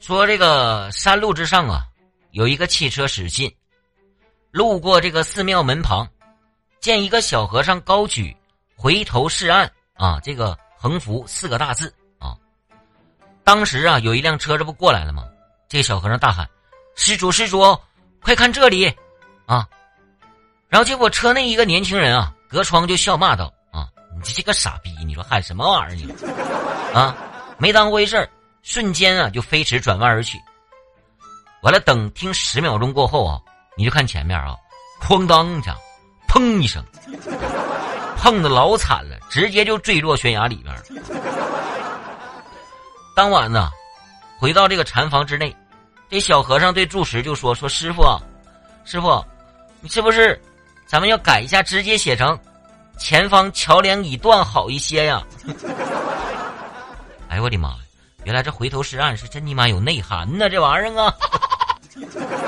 说这个山路之上啊，有一个汽车驶进，路过这个寺庙门旁，见一个小和尚高举“回头是岸”啊，这个横幅四个大字啊。当时啊，有一辆车这不过来了吗？这小和尚大喊：“施主，施主，快看这里！”啊，然后结果车内一个年轻人啊，隔窗就笑骂道：“啊，你这个傻逼，你说喊什么玩意儿你？啊，没当回事儿。”瞬间啊，就飞驰转弯而去。完了，等听十秒钟过后啊，你就看前面啊，哐当一下，砰一声，碰的老惨了，直接就坠落悬崖里边了。当晚呢，回到这个禅房之内，这小和尚对住持就说：“说师傅，啊师傅，你是不是咱们要改一下，直接写成前方桥梁已断好一些呀？”哎呦我的妈呀！原来这回头是岸是真你妈有内涵呢这玩意儿啊。